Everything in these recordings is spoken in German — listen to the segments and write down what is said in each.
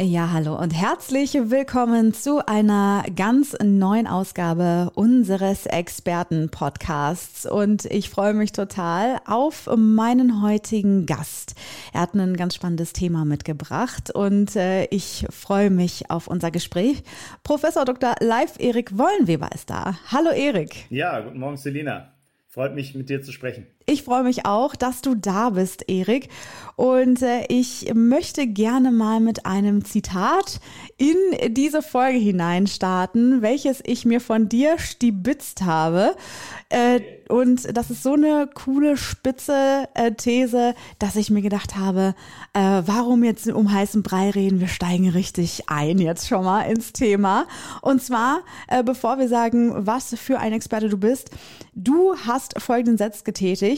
Ja, hallo und herzlich willkommen zu einer ganz neuen Ausgabe unseres Experten-Podcasts. Und ich freue mich total auf meinen heutigen Gast. Er hat ein ganz spannendes Thema mitgebracht und äh, ich freue mich auf unser Gespräch. Professor Dr. Leif Erik Wollenweber ist da. Hallo Erik. Ja, guten Morgen, Selina. Freut mich, mit dir zu sprechen. Ich freue mich auch, dass du da bist, Erik. Und äh, ich möchte gerne mal mit einem Zitat in diese Folge hineinstarten, welches ich mir von dir stibitzt habe. Äh, und das ist so eine coole, spitze äh, These, dass ich mir gedacht habe, warum jetzt um heißen Brei reden? Wir steigen richtig ein jetzt schon mal ins Thema. Und zwar, bevor wir sagen, was für ein Experte du bist, du hast folgenden Satz getätigt.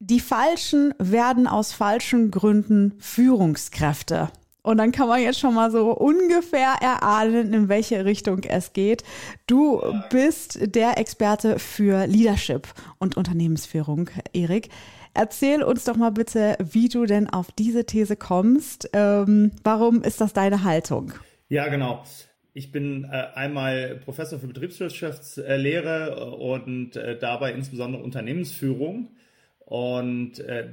Die Falschen werden aus falschen Gründen Führungskräfte. Und dann kann man jetzt schon mal so ungefähr erahnen, in welche Richtung es geht. Du bist der Experte für Leadership und Unternehmensführung, Erik. Erzähl uns doch mal bitte, wie du denn auf diese These kommst. Ähm, warum ist das deine Haltung? Ja, genau. Ich bin äh, einmal Professor für Betriebswirtschaftslehre und äh, dabei insbesondere Unternehmensführung. Und äh,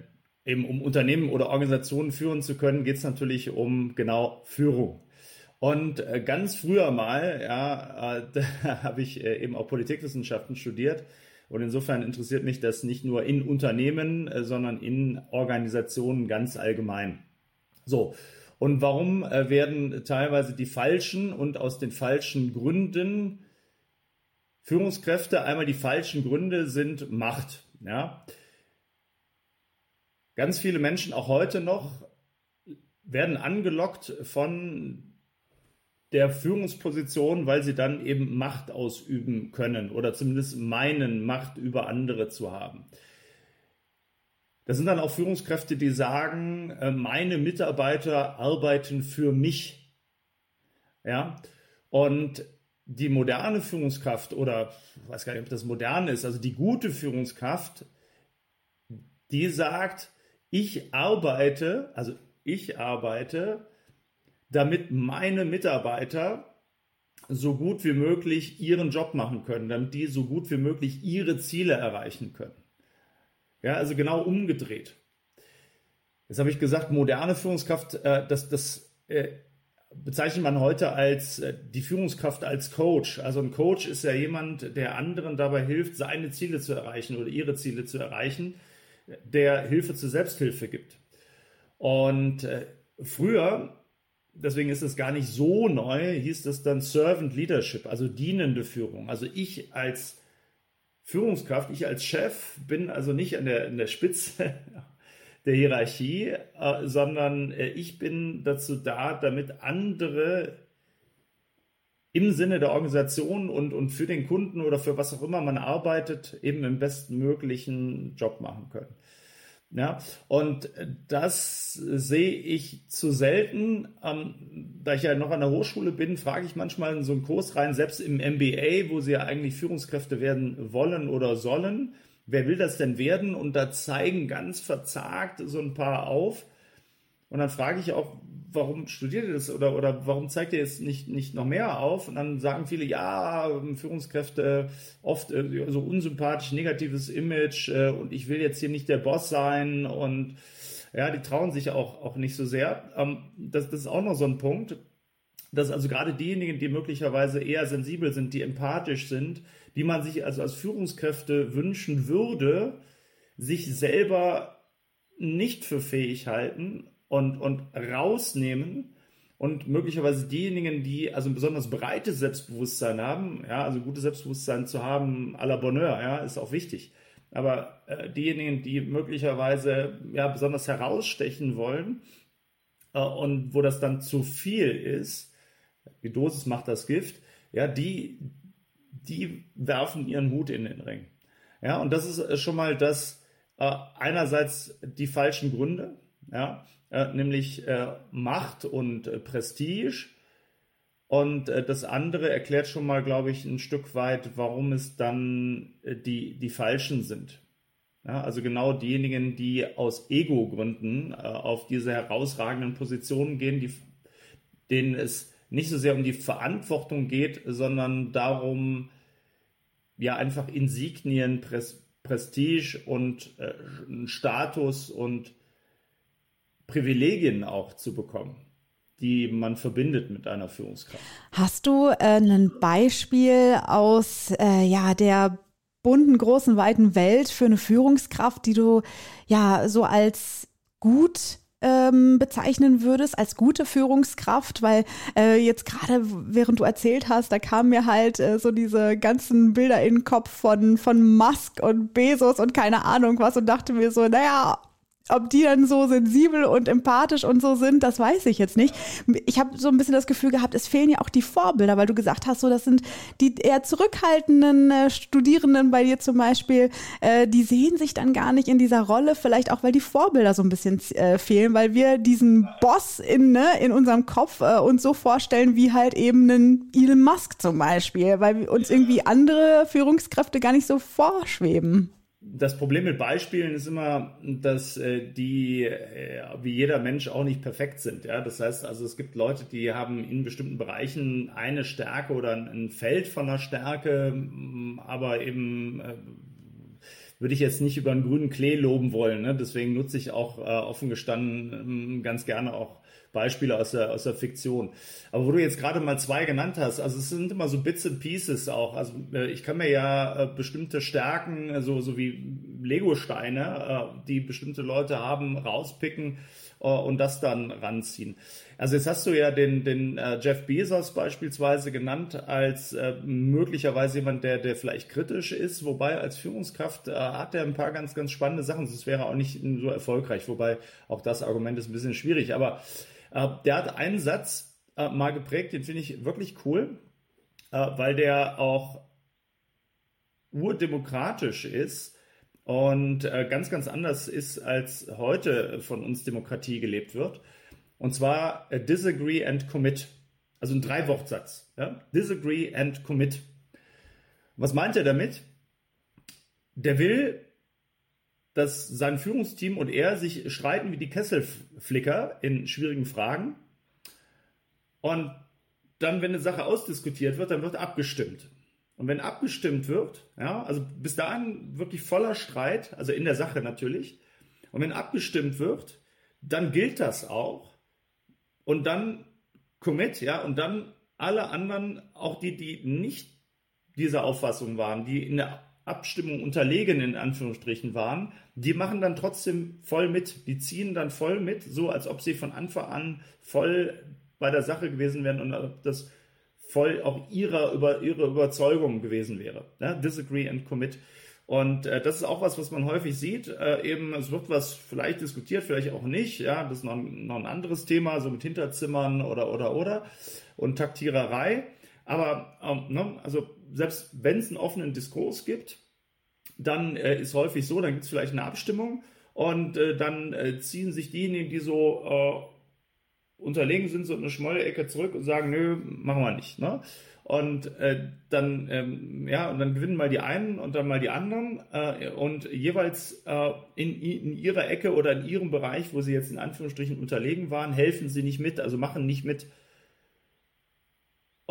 eben um Unternehmen oder Organisationen führen zu können, geht es natürlich um genau Führung. Und äh, ganz früher mal, ja, äh, da habe ich äh, eben auch Politikwissenschaften studiert. Und insofern interessiert mich das nicht nur in Unternehmen, äh, sondern in Organisationen ganz allgemein. So. Und warum äh, werden teilweise die falschen und aus den falschen Gründen Führungskräfte? Einmal die falschen Gründe sind Macht. Ja. Ganz viele Menschen, auch heute noch, werden angelockt von der Führungsposition, weil sie dann eben Macht ausüben können oder zumindest meinen, Macht über andere zu haben. Das sind dann auch Führungskräfte, die sagen, äh, meine Mitarbeiter arbeiten für mich. Ja, und die moderne Führungskraft oder ich weiß gar nicht, ob das modern ist, also die gute Führungskraft, die sagt, ich arbeite, also ich arbeite, damit meine Mitarbeiter so gut wie möglich ihren Job machen können, damit die so gut wie möglich ihre Ziele erreichen können. Ja, also genau umgedreht. Jetzt habe ich gesagt, moderne Führungskraft, äh, das, das äh, bezeichnet man heute als äh, die Führungskraft als Coach. Also ein Coach ist ja jemand, der anderen dabei hilft, seine Ziele zu erreichen oder ihre Ziele zu erreichen der Hilfe zur Selbsthilfe gibt. Und äh, früher, deswegen ist es gar nicht so neu, hieß das dann Servant Leadership, also dienende Führung. Also ich als Führungskraft, ich als Chef bin also nicht an der, an der Spitze der Hierarchie, äh, sondern äh, ich bin dazu da, damit andere im Sinne der Organisation und, und für den Kunden oder für was auch immer man arbeitet, eben im bestmöglichen Job machen können. Ja, und das sehe ich zu selten. Ähm, da ich ja noch an der Hochschule bin, frage ich manchmal in so einen Kurs rein, selbst im MBA, wo sie ja eigentlich Führungskräfte werden wollen oder sollen. Wer will das denn werden? Und da zeigen ganz verzagt so ein paar auf. Und dann frage ich auch, warum studiert ihr das oder, oder warum zeigt ihr jetzt nicht, nicht noch mehr auf? Und dann sagen viele, ja, Führungskräfte oft äh, so unsympathisch, negatives Image äh, und ich will jetzt hier nicht der Boss sein und ja, die trauen sich auch, auch nicht so sehr. Ähm, das, das ist auch noch so ein Punkt, dass also gerade diejenigen, die möglicherweise eher sensibel sind, die empathisch sind, die man sich also als Führungskräfte wünschen würde, sich selber nicht für fähig halten und, und rausnehmen und möglicherweise diejenigen, die also ein besonders breites Selbstbewusstsein haben, ja, also gutes Selbstbewusstsein zu haben, à la Bonheur, ja, ist auch wichtig. Aber äh, diejenigen, die möglicherweise ja besonders herausstechen wollen äh, und wo das dann zu viel ist, die Dosis macht das Gift, ja, die, die werfen ihren Hut in den Ring. Ja, und das ist äh, schon mal das, äh, einerseits die falschen Gründe, ja, äh, nämlich äh, Macht und äh, Prestige. Und äh, das andere erklärt schon mal, glaube ich, ein Stück weit, warum es dann äh, die, die Falschen sind. Ja, also genau diejenigen, die aus Ego-Gründen auf diese herausragenden Positionen gehen, die, denen es nicht so sehr um die Verantwortung geht, sondern darum, ja, einfach Insignien, Pres Prestige und Status und Privilegien auch zu bekommen, die man verbindet mit einer Führungskraft. Hast du äh, ein Beispiel aus äh, ja, der bunten, großen, weiten Welt für eine Führungskraft, die du ja so als gut ähm, bezeichnen würdest als gute Führungskraft, weil äh, jetzt gerade während du erzählt hast, da kamen mir halt äh, so diese ganzen Bilder in den Kopf von von Musk und Bezos und keine Ahnung was und dachte mir so, naja, ob die dann so sensibel und empathisch und so sind, das weiß ich jetzt nicht. Ich habe so ein bisschen das Gefühl gehabt, es fehlen ja auch die Vorbilder, weil du gesagt hast, so das sind die eher zurückhaltenden äh, Studierenden bei dir zum Beispiel, äh, die sehen sich dann gar nicht in dieser Rolle, vielleicht auch, weil die Vorbilder so ein bisschen äh, fehlen, weil wir diesen Boss in, ne, in unserem Kopf äh, uns so vorstellen, wie halt eben einen Elon Musk zum Beispiel, weil uns irgendwie andere Führungskräfte gar nicht so vorschweben das Problem mit Beispielen ist immer, dass äh, die äh, wie jeder Mensch auch nicht perfekt sind. Ja, das heißt, also es gibt Leute, die haben in bestimmten Bereichen eine Stärke oder ein Feld von einer Stärke, aber eben äh, würde ich jetzt nicht über einen grünen Klee loben wollen. Ne? Deswegen nutze ich auch äh, offen gestanden ganz gerne auch Beispiele aus der, aus der Fiktion. Aber wo du jetzt gerade mal zwei genannt hast, also es sind immer so Bits and Pieces auch. Also äh, ich kann mir ja äh, bestimmte Stärken, so, also so wie Lego-Steine, äh, die bestimmte Leute haben, rauspicken und das dann ranziehen. Also jetzt hast du ja den, den äh, Jeff Bezos beispielsweise genannt als äh, möglicherweise jemand, der, der vielleicht kritisch ist, wobei als Führungskraft äh, hat er ein paar ganz, ganz spannende Sachen. Das wäre auch nicht so erfolgreich, wobei auch das Argument ist ein bisschen schwierig. Aber äh, der hat einen Satz äh, mal geprägt, den finde ich wirklich cool, äh, weil der auch urdemokratisch ist und ganz, ganz anders ist, als heute von uns Demokratie gelebt wird. Und zwar disagree and commit. Also ein Drei-Wortsatz. Ja? Disagree and commit. Was meint er damit? Der will, dass sein Führungsteam und er sich streiten wie die Kesselflicker in schwierigen Fragen. Und dann, wenn eine Sache ausdiskutiert wird, dann wird abgestimmt. Und wenn abgestimmt wird, ja, also bis dahin wirklich voller Streit, also in der Sache natürlich. Und wenn abgestimmt wird, dann gilt das auch. Und dann Commit, ja, und dann alle anderen, auch die, die nicht dieser Auffassung waren, die in der Abstimmung unterlegen in Anführungsstrichen waren, die machen dann trotzdem voll mit. Die ziehen dann voll mit, so als ob sie von Anfang an voll bei der Sache gewesen wären und das voll auch ihrer, über, ihre Überzeugung gewesen wäre. Ja, disagree and commit. Und äh, das ist auch was, was man häufig sieht. Äh, eben, es wird was vielleicht diskutiert, vielleicht auch nicht. Ja, das ist noch ein, noch ein anderes Thema, so mit Hinterzimmern oder, oder, oder. Und Taktiererei. Aber ähm, ne, also selbst wenn es einen offenen Diskurs gibt, dann äh, ist häufig so, dann gibt es vielleicht eine Abstimmung und äh, dann äh, ziehen sich diejenigen, die so äh, unterlegen sind, so eine schmolle Ecke zurück und sagen, nö, machen wir nicht. Ne? Und äh, dann, ähm, ja, und dann gewinnen mal die einen und dann mal die anderen äh, und jeweils in, in ihrer Ecke oder in ihrem Bereich, wo sie jetzt in Anführungsstrichen unterlegen waren, helfen sie nicht mit, also machen nicht mit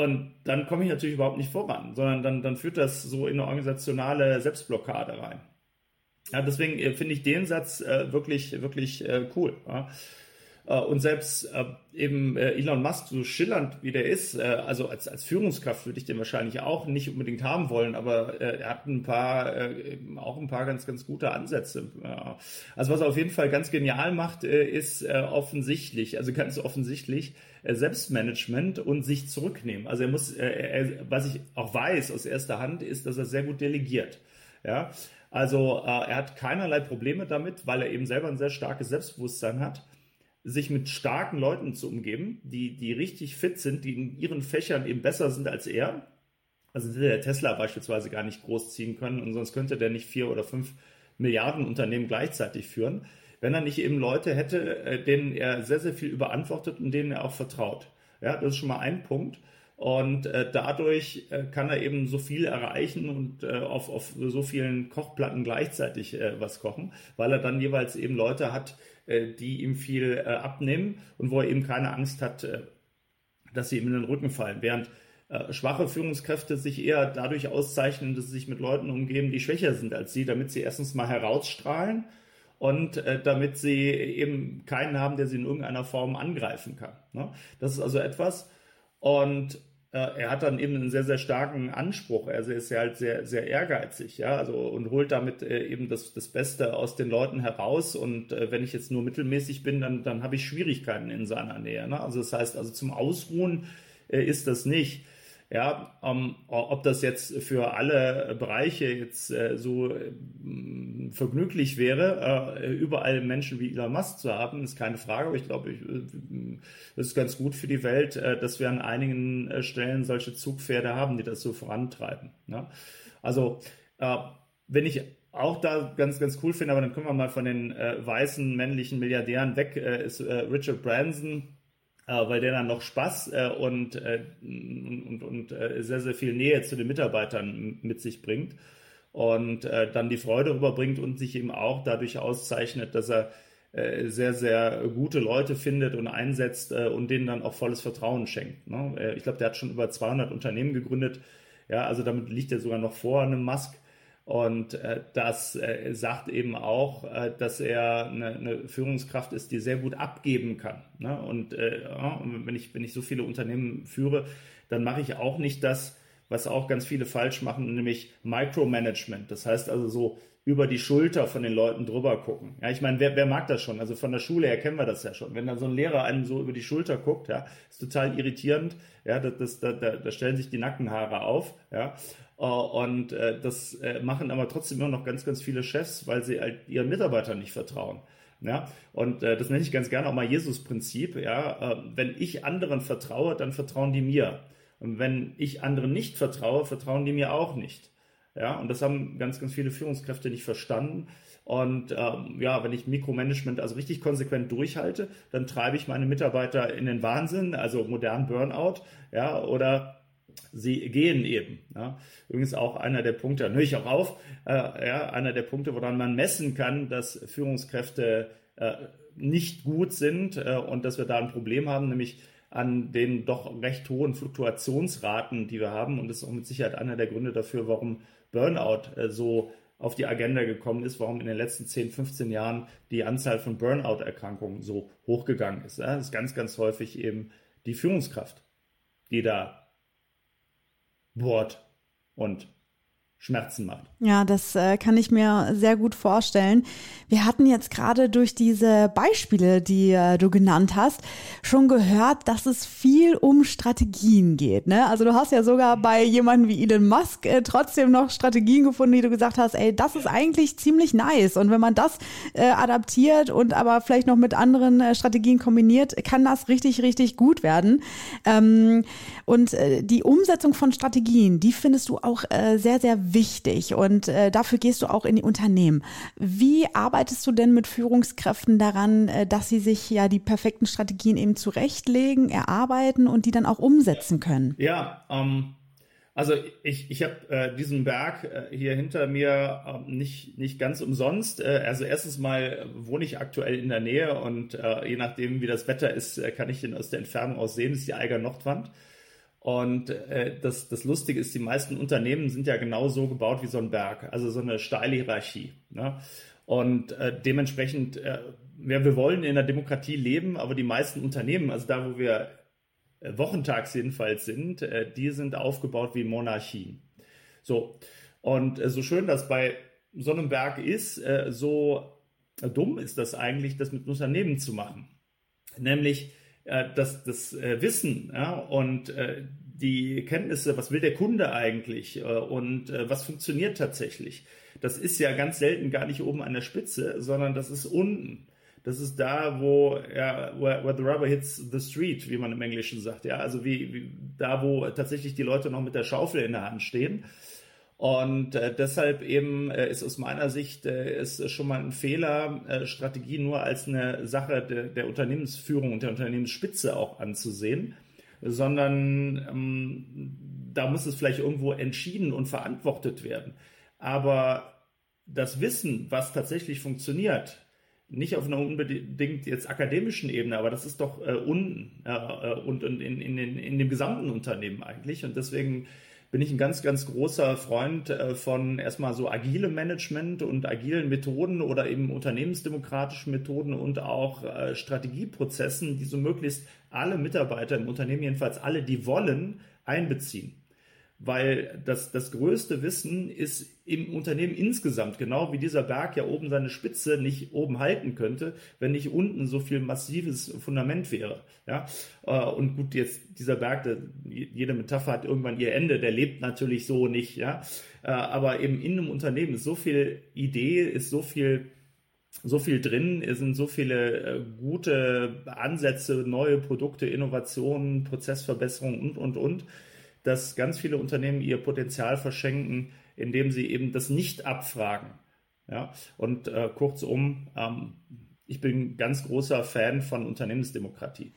und dann komme ich natürlich überhaupt nicht voran, sondern dann, dann führt das so in eine organisationale Selbstblockade rein. Ja, deswegen äh, finde ich den Satz äh, wirklich, wirklich äh, cool. Ja. Äh, und selbst äh, eben äh, Elon Musk, so schillernd wie der ist, also als, als Führungskraft würde ich den wahrscheinlich auch nicht unbedingt haben wollen, aber er hat ein paar, auch ein paar ganz, ganz gute Ansätze. Also was er auf jeden Fall ganz genial macht, ist offensichtlich, also ganz offensichtlich, Selbstmanagement und sich zurücknehmen. Also er muss, er, was ich auch weiß aus erster Hand, ist, dass er sehr gut delegiert. Ja, also er hat keinerlei Probleme damit, weil er eben selber ein sehr starkes Selbstbewusstsein hat sich mit starken Leuten zu umgeben, die, die richtig fit sind, die in ihren Fächern eben besser sind als er. Also der Tesla beispielsweise gar nicht großziehen können und sonst könnte der nicht vier oder fünf Milliardenunternehmen gleichzeitig führen, wenn er nicht eben Leute hätte, äh, denen er sehr, sehr viel überantwortet und denen er auch vertraut. Ja, das ist schon mal ein Punkt. Und äh, dadurch äh, kann er eben so viel erreichen und äh, auf, auf so vielen Kochplatten gleichzeitig äh, was kochen, weil er dann jeweils eben Leute hat, äh, die ihm viel äh, abnehmen und wo er eben keine Angst hat, äh, dass sie ihm in den Rücken fallen. Während äh, schwache Führungskräfte sich eher dadurch auszeichnen, dass sie sich mit Leuten umgeben, die schwächer sind als sie, damit sie erstens mal herausstrahlen und äh, damit sie eben keinen haben, der sie in irgendeiner Form angreifen kann. Ne? Das ist also etwas. Und äh, er hat dann eben einen sehr, sehr starken Anspruch. Also er ist ja halt sehr, sehr ehrgeizig, ja, also und holt damit äh, eben das, das Beste aus den Leuten heraus. Und äh, wenn ich jetzt nur mittelmäßig bin, dann, dann habe ich Schwierigkeiten in seiner Nähe. Ne? Also das heißt, also zum Ausruhen äh, ist das nicht. Ja, ähm, ob das jetzt für alle Bereiche jetzt äh, so äh, vergnüglich wäre, äh, überall Menschen wie Elon Musk zu haben, ist keine Frage. Aber ich glaube, ich, äh, ist ganz gut für die Welt, äh, dass wir an einigen äh, Stellen solche Zugpferde haben, die das so vorantreiben. Ne? Also, wenn ich auch da ganz, ganz cool finde, aber dann können wir mal von den weißen männlichen Milliardären weg, ist Richard Branson weil der dann noch Spaß äh, und, äh, und, und äh, sehr, sehr viel Nähe zu den Mitarbeitern mit sich bringt und äh, dann die Freude rüberbringt und sich eben auch dadurch auszeichnet, dass er äh, sehr, sehr gute Leute findet und einsetzt und denen dann auch volles Vertrauen schenkt. Ne? Ich glaube, der hat schon über 200 Unternehmen gegründet. Ja, also damit liegt er sogar noch vor einem Musk. Und äh, das äh, sagt eben auch, äh, dass er eine, eine, Führungskraft ist, die sehr gut abgeben kann. Ne? Und äh, wenn, ich, wenn ich so viele Unternehmen führe, dann mache ich auch nicht das, was auch ganz viele falsch machen, nämlich Micromanagement. Das heißt also so über die Schulter von den Leuten drüber gucken. Ja, ich meine, wer, wer mag das schon? Also von der Schule her kennen wir das ja schon. Wenn da so ein Lehrer einem so über die Schulter guckt, ja, ist total irritierend. Ja, das, das, da, da stellen sich die Nackenhaare auf. Ja, und äh, das äh, machen aber trotzdem immer noch ganz, ganz viele Chefs, weil sie halt ihren Mitarbeitern nicht vertrauen. Ja, und äh, das nenne ich ganz gerne auch mal Jesus-Prinzip. Ja, äh, wenn ich anderen vertraue, dann vertrauen die mir. Und wenn ich anderen nicht vertraue, vertrauen die mir auch nicht. Ja, und das haben ganz, ganz viele Führungskräfte nicht verstanden. Und ähm, ja, wenn ich Mikromanagement also richtig konsequent durchhalte, dann treibe ich meine Mitarbeiter in den Wahnsinn, also modernen Burnout, ja, oder sie gehen eben. Ja. Übrigens auch einer der Punkte, höre ich auch auf, äh, ja, einer der Punkte, woran man messen kann, dass Führungskräfte äh, nicht gut sind äh, und dass wir da ein Problem haben, nämlich an den doch recht hohen Fluktuationsraten, die wir haben. Und das ist auch mit Sicherheit einer der Gründe dafür, warum Burnout äh, so auf die Agenda gekommen ist, warum in den letzten 10, 15 Jahren die Anzahl von Burnout-Erkrankungen so hochgegangen ist. Ja. Das ist ganz, ganz häufig eben die Führungskraft, die da bohrt und Schmerzen macht. Ja, das äh, kann ich mir sehr gut vorstellen. Wir hatten jetzt gerade durch diese Beispiele, die äh, du genannt hast, schon gehört, dass es viel um Strategien geht. Ne? Also du hast ja sogar bei jemandem wie Elon Musk äh, trotzdem noch Strategien gefunden, die du gesagt hast, ey, das ist eigentlich ziemlich nice. Und wenn man das äh, adaptiert und aber vielleicht noch mit anderen äh, Strategien kombiniert, kann das richtig, richtig gut werden. Ähm, und äh, die Umsetzung von Strategien, die findest du auch äh, sehr, sehr wichtig und äh, dafür gehst du auch in die Unternehmen. Wie arbeitest du denn mit Führungskräften daran, äh, dass sie sich ja die perfekten Strategien eben zurechtlegen, erarbeiten und die dann auch umsetzen können? Ja, ähm, also ich, ich habe äh, diesen Berg äh, hier hinter mir äh, nicht, nicht ganz umsonst. Äh, also erstens mal wohne ich aktuell in der Nähe und äh, je nachdem, wie das Wetter ist, äh, kann ich den aus der Entfernung aus sehen. Das ist die Eiger Nordwand. Und äh, das, das Lustige ist, die meisten Unternehmen sind ja genau so gebaut wie so ein Berg, also so eine steile Hierarchie. Ne? Und äh, dementsprechend, äh, ja, wir wollen in der Demokratie leben, aber die meisten Unternehmen, also da, wo wir äh, wochentags jedenfalls sind, äh, die sind aufgebaut wie Monarchien. So, und äh, so schön das bei so einem Berg ist, äh, so dumm ist das eigentlich, das mit Unternehmen zu machen. Nämlich, das, das äh, Wissen ja, und äh, die Kenntnisse, was will der Kunde eigentlich und was funktioniert tatsächlich. Das ist ja ganz selten gar nicht oben an der Spitze, sondern das ist unten. Das ist da, wo, ja, where, where the rubber hits the street, wie man im Englischen sagt. Ja, also wie, wie da, wo tatsächlich die Leute noch mit der Schaufel in der Hand stehen. Und äh, deshalb eben äh, ist aus meiner Sicht äh, ist schon mal ein Fehler, äh, Strategie nur als eine Sache de, der Unternehmensführung und der Unternehmensspitze auch anzusehen, sondern ähm, da muss es vielleicht irgendwo entschieden und verantwortet werden. Aber das Wissen, was tatsächlich funktioniert, nicht auf einer unbedingt jetzt akademischen Ebene, aber das ist doch äh, unten äh, und in, in, in, in dem gesamten Unternehmen eigentlich. Und deswegen bin ich ein ganz, ganz großer Freund äh, von erstmal so agilem Management und agilen Methoden oder eben unternehmensdemokratischen Methoden und auch äh, Strategieprozessen, die so möglichst alle Mitarbeiter im Unternehmen, jedenfalls alle, die wollen, einbeziehen weil das, das größte Wissen ist im Unternehmen insgesamt, genau wie dieser Berg ja oben seine Spitze nicht oben halten könnte, wenn nicht unten so viel massives Fundament wäre. Ja? Äh, und gut, jetzt dieser Berg, der, jede Metapher hat irgendwann ihr Ende, der lebt natürlich so nicht. Ja? Äh, aber eben in einem Unternehmen ist so viel Idee, ist so viel so viel drin, es sind so viele äh, gute Ansätze, neue Produkte, Innovationen, Prozessverbesserungen und, und, und dass ganz viele Unternehmen ihr Potenzial verschenken, indem sie eben das nicht abfragen. Ja? Und äh, kurzum, ähm, ich bin ganz großer Fan von Unternehmensdemokratie.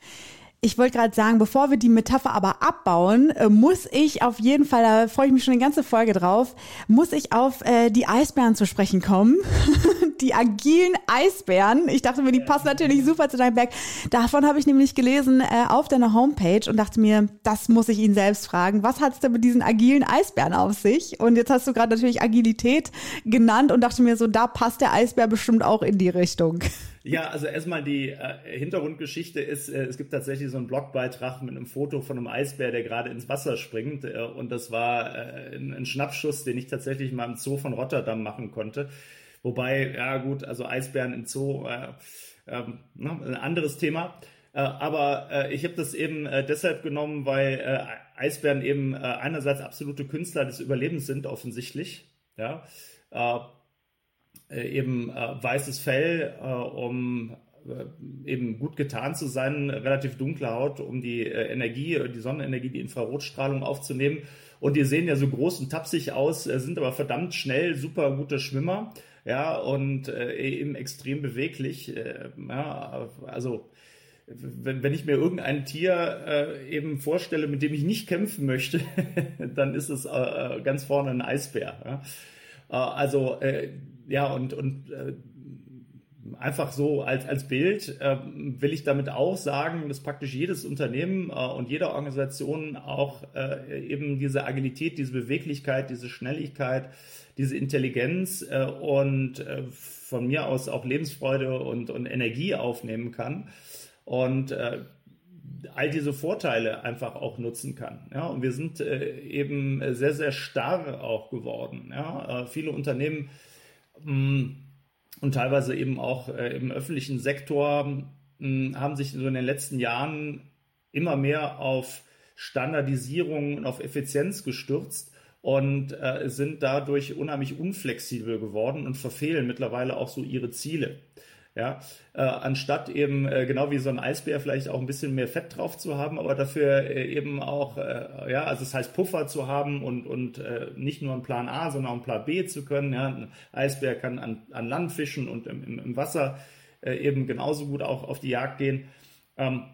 Ich wollte gerade sagen, bevor wir die Metapher aber abbauen, äh, muss ich auf jeden Fall, da freue ich mich schon eine ganze Folge drauf, muss ich auf äh, die Eisbären zu sprechen kommen. die agilen Eisbären. Ich dachte mir, die passen natürlich super zu deinem Berg. Davon habe ich nämlich gelesen äh, auf deiner Homepage und dachte mir, das muss ich ihn selbst fragen. Was hat es denn mit diesen agilen Eisbären auf sich? Und jetzt hast du gerade natürlich Agilität genannt und dachte mir so, da passt der Eisbär bestimmt auch in die Richtung. Ja, also erstmal die äh, Hintergrundgeschichte ist, äh, es gibt tatsächlich so einen Blogbeitrag mit einem Foto von einem Eisbär, der gerade ins Wasser springt. Äh, und das war äh, ein, ein, Schnappschuss, den ich tatsächlich mal im Zoo von Rotterdam machen konnte. Wobei, ja gut, also Eisbären im Zoo, äh, ähm, ne, ein anderes Thema. Äh, aber ich habe das eben deshalb genommen, weil Eisbären eben einerseits absolute Künstler des Überlebens sind, offensichtlich. Ja eben äh, weißes Fell, äh, um eben gut getan zu sein, relativ dunkle Haut, um die Energie, die Sonnenenergie, die Infrarotstrahlung aufzunehmen. Und die sehen ja so groß und tapsig aus, sind aber verdammt schnell, super gute Schwimmer, ja, und eben extrem beweglich. ja, also wenn, wenn ich mir irgendein Tier eben vorstelle, mit dem ich nicht kämpfen möchte, dann ist es ganz vorne ein Eisbär. Ja. also ja, und, und äh, einfach so als, als Bild äh, will ich damit auch sagen, dass praktisch jedes Unternehmen äh, und jede Organisation auch äh, eben diese Agilität, diese Beweglichkeit, diese Schnelligkeit, diese Intelligenz äh, und äh, von mir aus auch Lebensfreude und, und Energie aufnehmen kann. Und äh, all diese Vorteile einfach auch nutzen kann. Ja, und wir sind äh, eben sehr, sehr starr auch geworden. Ja, äh, viele Unternehmen Mm, und teilweise eben auch äh, im öffentlichen Sektor mm, haben sich so in den letzten Jahren immer mehr auf Standardisierung und auf Effizienz gestürzt und äh, sind dadurch unheimlich unflexibel geworden und verfehlen mittlerweile auch so ihre Ziele. Ja, äh, anstatt eben äh, genau wie so ein Eisbär vielleicht auch ein bisschen mehr Fett drauf zu haben, aber dafür äh, eben auch, äh, ja, also das heißt Puffer zu haben und, und äh, nicht nur einen Plan A, sondern auch einen Plan B zu können. Ja, ein Eisbär kann an, an Land fischen und im, im Wasser äh, eben genauso gut auch auf die Jagd gehen. Ähm,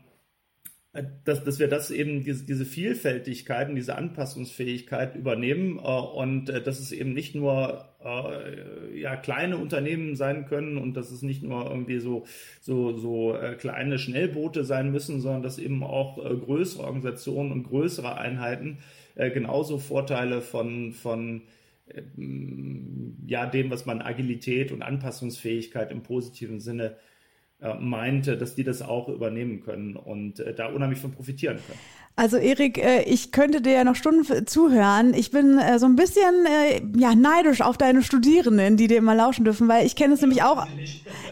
dass, dass wir das eben, diese, diese Vielfältigkeit und diese Anpassungsfähigkeit übernehmen äh, und äh, dass es eben nicht nur äh, ja, kleine Unternehmen sein können und dass es nicht nur irgendwie so, so, so äh, kleine Schnellboote sein müssen, sondern dass eben auch äh, größere Organisationen und größere Einheiten äh, genauso Vorteile von, von ja, dem, was man Agilität und Anpassungsfähigkeit im positiven Sinne äh, meinte, dass die das auch übernehmen können und äh, da unheimlich von profitieren können. Also Erik, äh, ich könnte dir ja noch Stunden zuhören. Ich bin äh, so ein bisschen äh, ja, neidisch auf deine Studierenden, die dir immer lauschen dürfen, weil ich kenne es nämlich auch,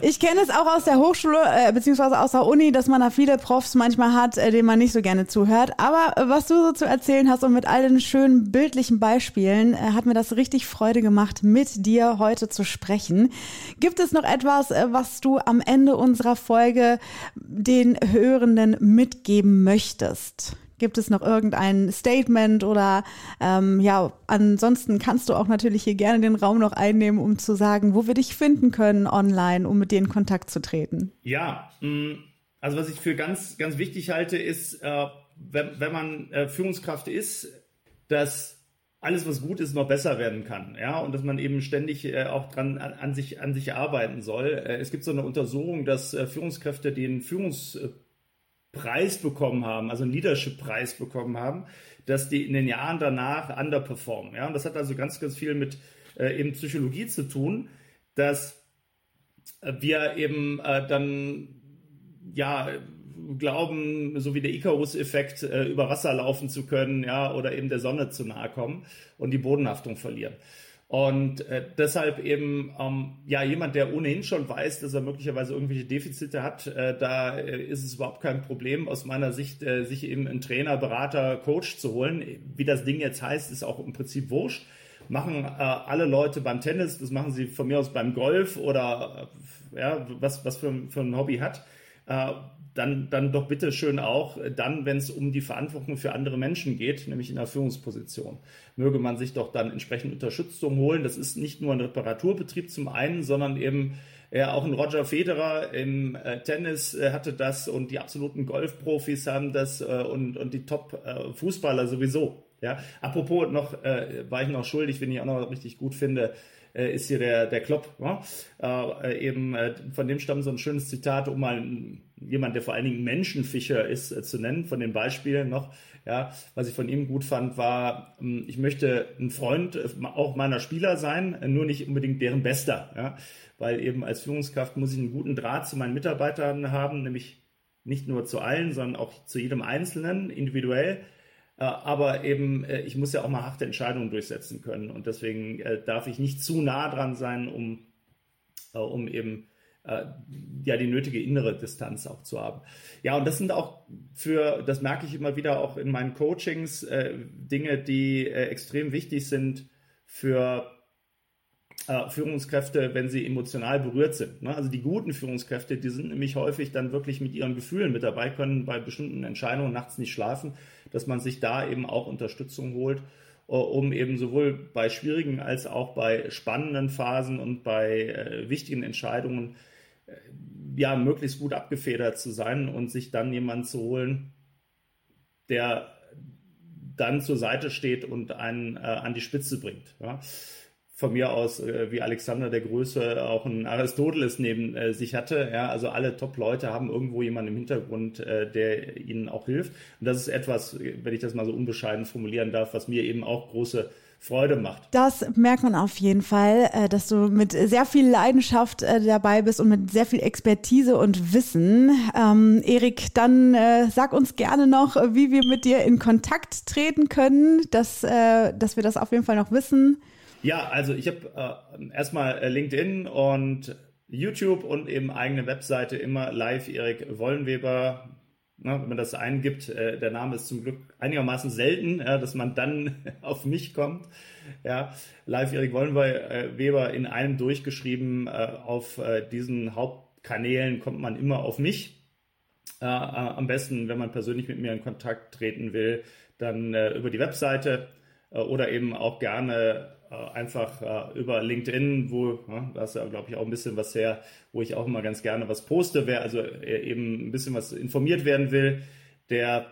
ich kenne es auch aus der Hochschule beziehungsweise aus der Uni, dass man da viele Profs manchmal hat, denen man nicht so gerne zuhört. Aber was du so zu erzählen hast und mit all den schönen bildlichen Beispielen, hat mir das richtig Freude gemacht, mit dir heute zu sprechen. Gibt es noch etwas, was du am Ende unserer Folge den Hörenden mitgeben möchtest? Gibt es noch irgendein Statement oder ähm, ja, ansonsten kannst du auch natürlich hier gerne den Raum noch einnehmen, um zu sagen, wo wir dich finden können online, um mit dir in Kontakt zu treten. Ja, mm, also was ich für ganz, ganz wichtig halte, ist, äh, wenn, wenn man äh, Führungskraft ist, dass alles, was gut ist, noch besser werden kann. Ja, und dass man eben ständig äh, auch dran an, an, sich, an sich arbeiten soll. Äh, es gibt so eine Untersuchung, dass äh, Führungskräfte den Führungspreis bekommen haben, also einen Leadership-Preis bekommen haben, dass die in den Jahren danach underperformen. Ja, und das hat also ganz, ganz viel mit äh, eben Psychologie zu tun, dass wir eben äh, dann ja glauben, so wie der Icarus-Effekt, äh, über Wasser laufen zu können, ja, oder eben der Sonne zu nahe kommen und die Bodenhaftung verlieren. Und äh, deshalb eben, ähm, ja, jemand, der ohnehin schon weiß, dass er möglicherweise irgendwelche Defizite hat, äh, da äh, ist es überhaupt kein Problem aus meiner Sicht, äh, sich eben einen Trainer, Berater, Coach zu holen. Wie das Ding jetzt heißt, ist auch im Prinzip wurscht. Machen äh, alle Leute beim Tennis, das machen sie von mir aus beim Golf oder äh, ja, was, was für, für ein Hobby hat. Äh, dann, dann doch bitte schön auch dann, wenn es um die Verantwortung für andere Menschen geht, nämlich in der Führungsposition. Möge man sich doch dann entsprechend Unterstützung holen. Das ist nicht nur ein Reparaturbetrieb zum einen, sondern eben ja, auch ein Roger Federer im äh, Tennis äh, hatte das und die absoluten Golfprofis haben das äh, und, und die Top-Fußballer äh, sowieso. Ja, apropos noch, äh, war ich noch schuldig, wenn ich auch noch richtig gut finde, äh, ist hier der, der Klopp. Ja? Äh, eben, äh, von dem stammt so ein schönes Zitat, um mal jemand, der vor allen Dingen Menschenfischer ist, äh, zu nennen, von den Beispielen noch. Ja, was ich von ihm gut fand, war, ähm, ich möchte ein Freund äh, auch meiner Spieler sein, äh, nur nicht unbedingt deren Bester. Ja? Weil eben als Führungskraft muss ich einen guten Draht zu meinen Mitarbeitern haben, nämlich nicht nur zu allen, sondern auch zu jedem Einzelnen individuell äh, aber eben, äh, ich muss ja auch mal harte Entscheidungen durchsetzen können. Und deswegen äh, darf ich nicht zu nah dran sein, um, um eben ja die nötige innere Distanz auch zu haben. Ja, und das sind auch für, das merke ich immer wieder auch in meinen Coachings, Dinge, die extrem wichtig sind für Führungskräfte, wenn sie emotional berührt sind. Ne? Also die guten Führungskräfte, die sind nämlich häufig dann wirklich mit ihren Gefühlen mit dabei, können bei bestimmten Entscheidungen nachts nicht schlafen dass man sich da eben auch Unterstützung holt, äh, um eben sowohl bei schwierigen als auch bei spannenden Phasen und bei äh, wichtigen Entscheidungen äh, ja möglichst gut abgefedert zu sein und sich dann jemanden zu holen, der dann zur Seite steht und einen äh, an die Spitze bringt. Ja von mir aus, äh, wie Alexander der Größe, auch ein Aristoteles neben äh, sich hatte. Ja, also alle Top-Leute haben irgendwo jemanden im Hintergrund, äh, der ihnen auch hilft. Und das ist etwas, wenn ich das mal so unbescheiden formulieren darf, was mir eben auch große Freude macht. Das merkt man auf jeden Fall, äh, dass du mit sehr viel Leidenschaft äh, dabei bist und mit sehr viel Expertise und Wissen. Ähm, Erik, dann äh, sag uns gerne noch, wie wir mit dir in Kontakt treten können, dass, äh, dass wir das auf jeden Fall noch wissen. Ja, also ich habe äh, erstmal äh, LinkedIn und YouTube und eben eigene Webseite immer live Erik Wollenweber. Ne, wenn man das eingibt, äh, der Name ist zum Glück einigermaßen selten, ja, dass man dann auf mich kommt. Ja, live Erik Wollenweber in einem durchgeschrieben. Äh, auf äh, diesen Hauptkanälen kommt man immer auf mich. Äh, am besten, wenn man persönlich mit mir in Kontakt treten will, dann über die Webseite oder eben auch gerne äh, einfach äh, über LinkedIn, wo, ja, da ist ja, glaube ich, auch ein bisschen was her, wo ich auch immer ganz gerne was poste. Wer also äh, eben ein bisschen was informiert werden will, der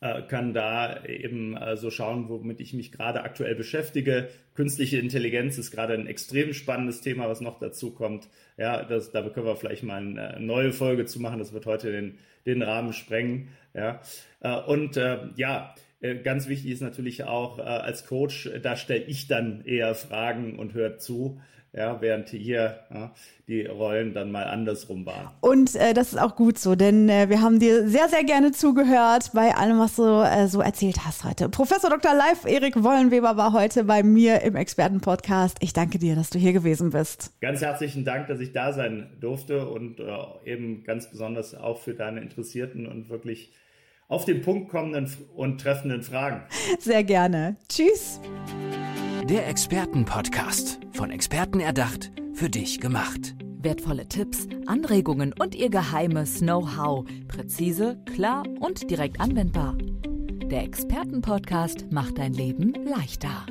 äh, kann da eben äh, so schauen, womit ich mich gerade aktuell beschäftige. Künstliche Intelligenz ist gerade ein extrem spannendes Thema, was noch dazu kommt. Ja, das, da können wir vielleicht mal eine neue Folge zu machen. Das wird heute den, den Rahmen sprengen. Ja, äh, und ja, äh, ganz wichtig ist natürlich auch äh, als Coach, äh, da stelle ich dann eher Fragen und höre zu. Ja, während hier ja, die Rollen dann mal andersrum waren. Und äh, das ist auch gut so, denn äh, wir haben dir sehr, sehr gerne zugehört bei allem, was du äh, so erzählt hast heute. Professor Dr. Live Erik Wollenweber war heute bei mir im Expertenpodcast. Ich danke dir, dass du hier gewesen bist. Ganz herzlichen Dank, dass ich da sein durfte und eben ganz besonders auch für deine interessierten und wirklich auf den Punkt kommenden und treffenden Fragen. Sehr gerne. Tschüss. Der Expertenpodcast. Von Experten erdacht, für dich gemacht. Wertvolle Tipps, Anregungen und ihr geheimes Know-how. Präzise, klar und direkt anwendbar. Der Expertenpodcast macht dein Leben leichter.